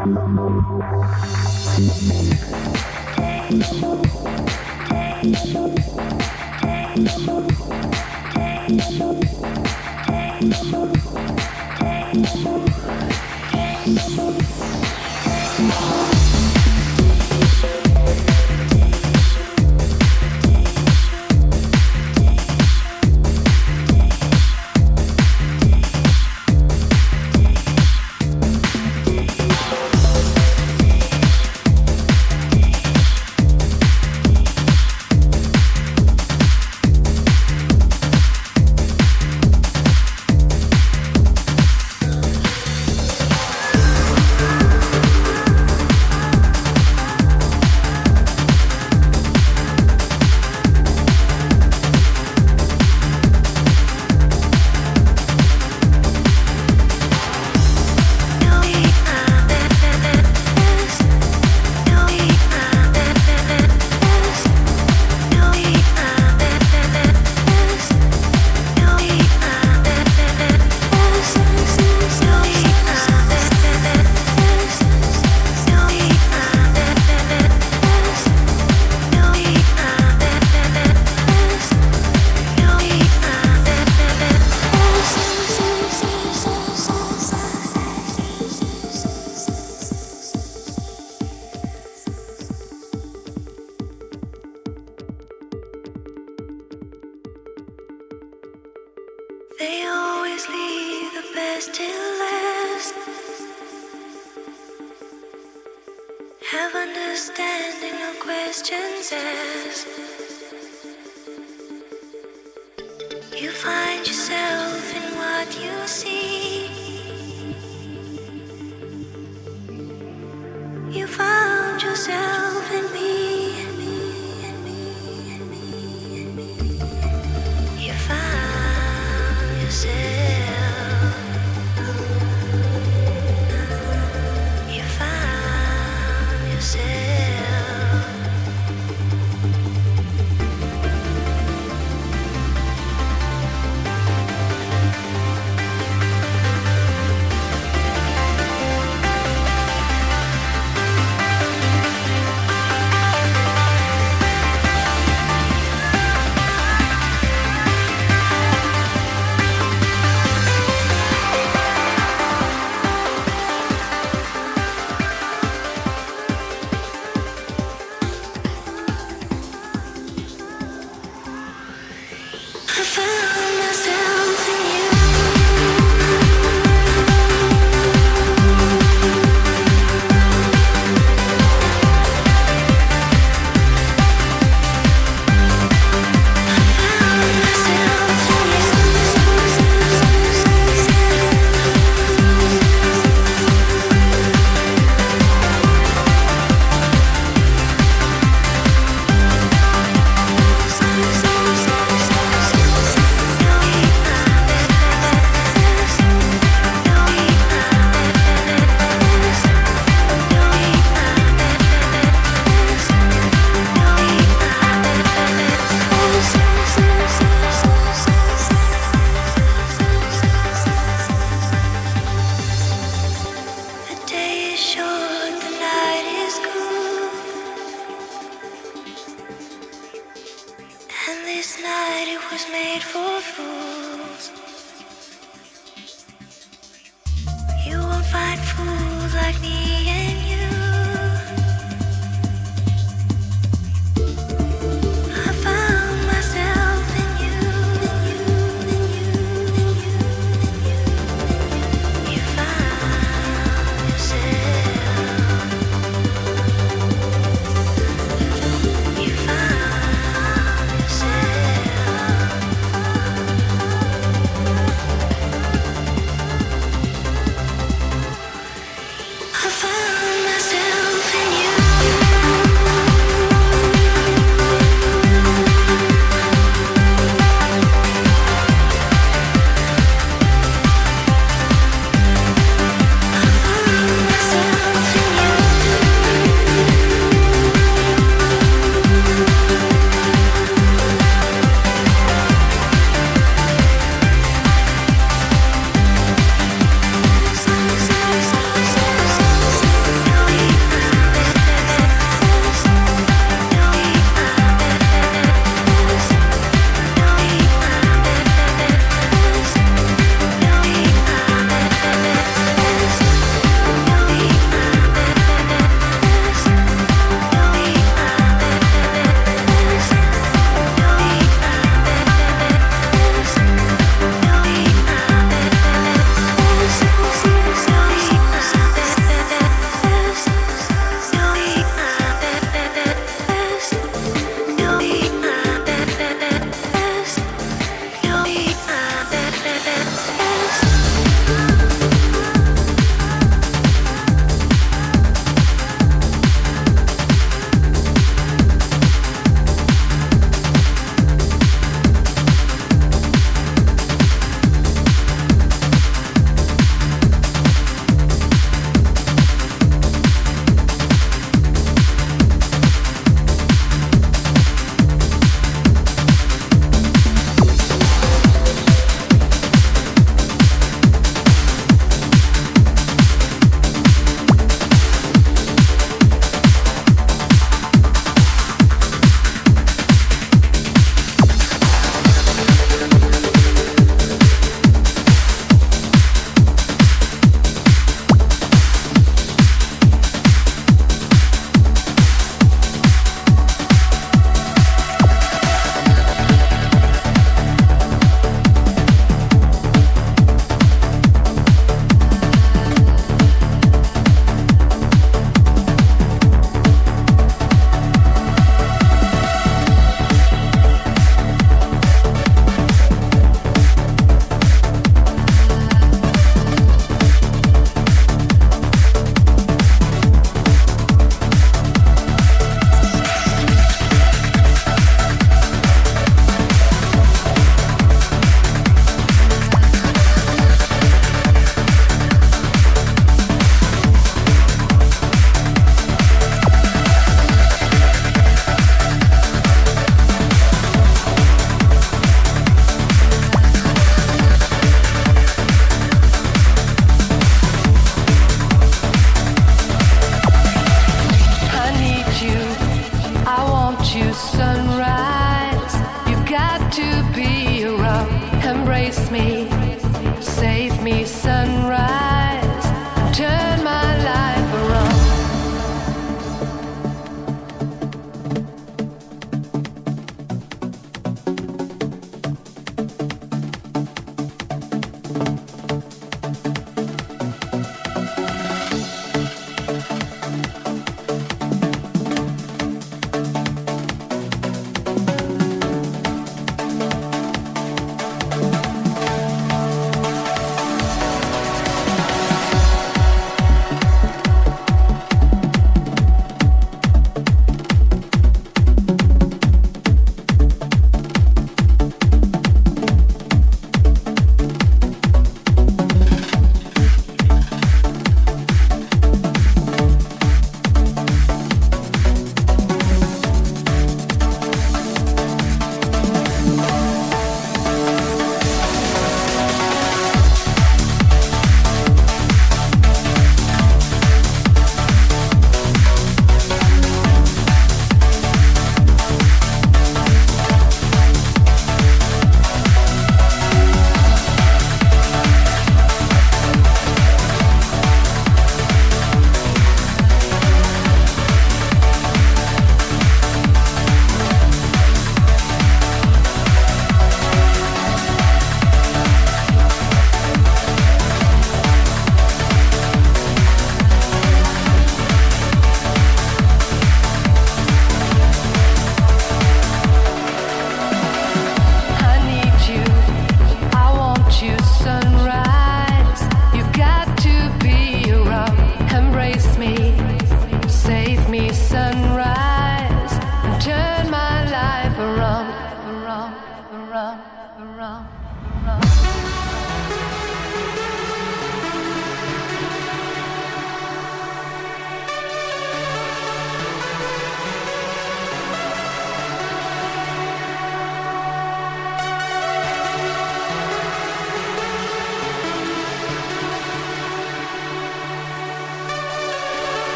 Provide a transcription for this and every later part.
I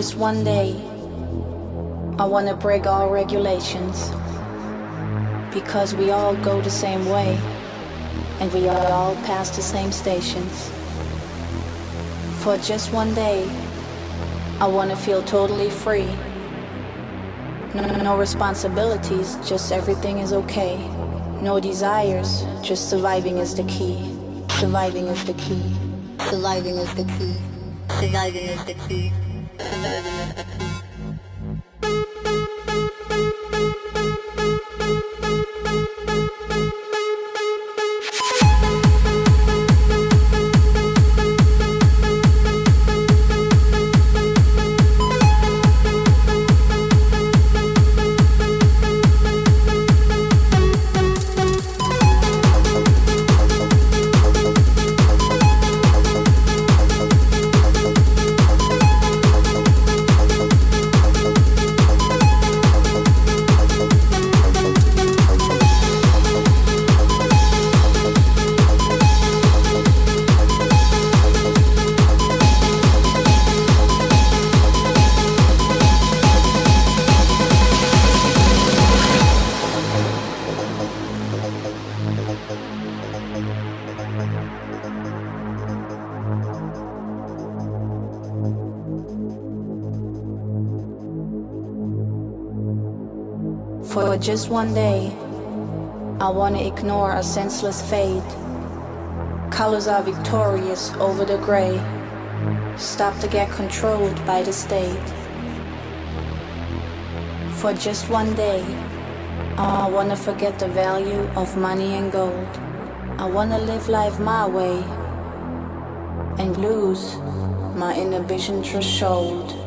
just one day, I want to break all regulations. Because we all go the same way, and we all pass the same stations. For just one day, I want to feel totally free. No, no responsibilities, just everything is okay. No desires, just surviving is the key. Surviving is the key. Surviving is the key. Surviving is the key. Just one day, I want to ignore a senseless fate. Colors are victorious over the gray. Stop to get controlled by the state. For just one day, oh, I want to forget the value of money and gold. I want to live life my way and lose my inhibition threshold.